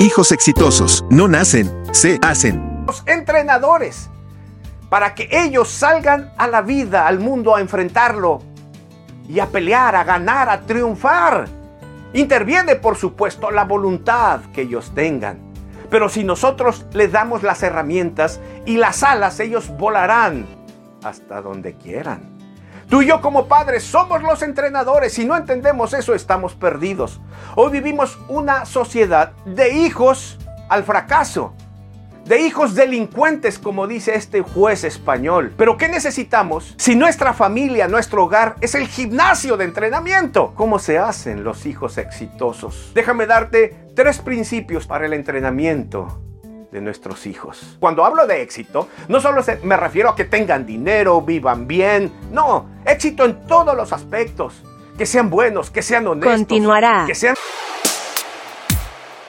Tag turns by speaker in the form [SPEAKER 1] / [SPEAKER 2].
[SPEAKER 1] Hijos exitosos no nacen, se hacen.
[SPEAKER 2] Los entrenadores, para que ellos salgan a la vida, al mundo, a enfrentarlo y a pelear, a ganar, a triunfar. Interviene, por supuesto, la voluntad que ellos tengan. Pero si nosotros les damos las herramientas y las alas, ellos volarán hasta donde quieran. Tú y yo como padres somos los entrenadores. Si no entendemos eso, estamos perdidos. Hoy vivimos una sociedad de hijos al fracaso. De hijos delincuentes, como dice este juez español. Pero ¿qué necesitamos si nuestra familia, nuestro hogar es el gimnasio de entrenamiento? ¿Cómo se hacen los hijos exitosos? Déjame darte tres principios para el entrenamiento de nuestros hijos. Cuando hablo de éxito, no solo me refiero a que tengan dinero, vivan bien, no, éxito en todos los aspectos, que sean buenos, que sean honestos,
[SPEAKER 3] Continuará.
[SPEAKER 2] que sean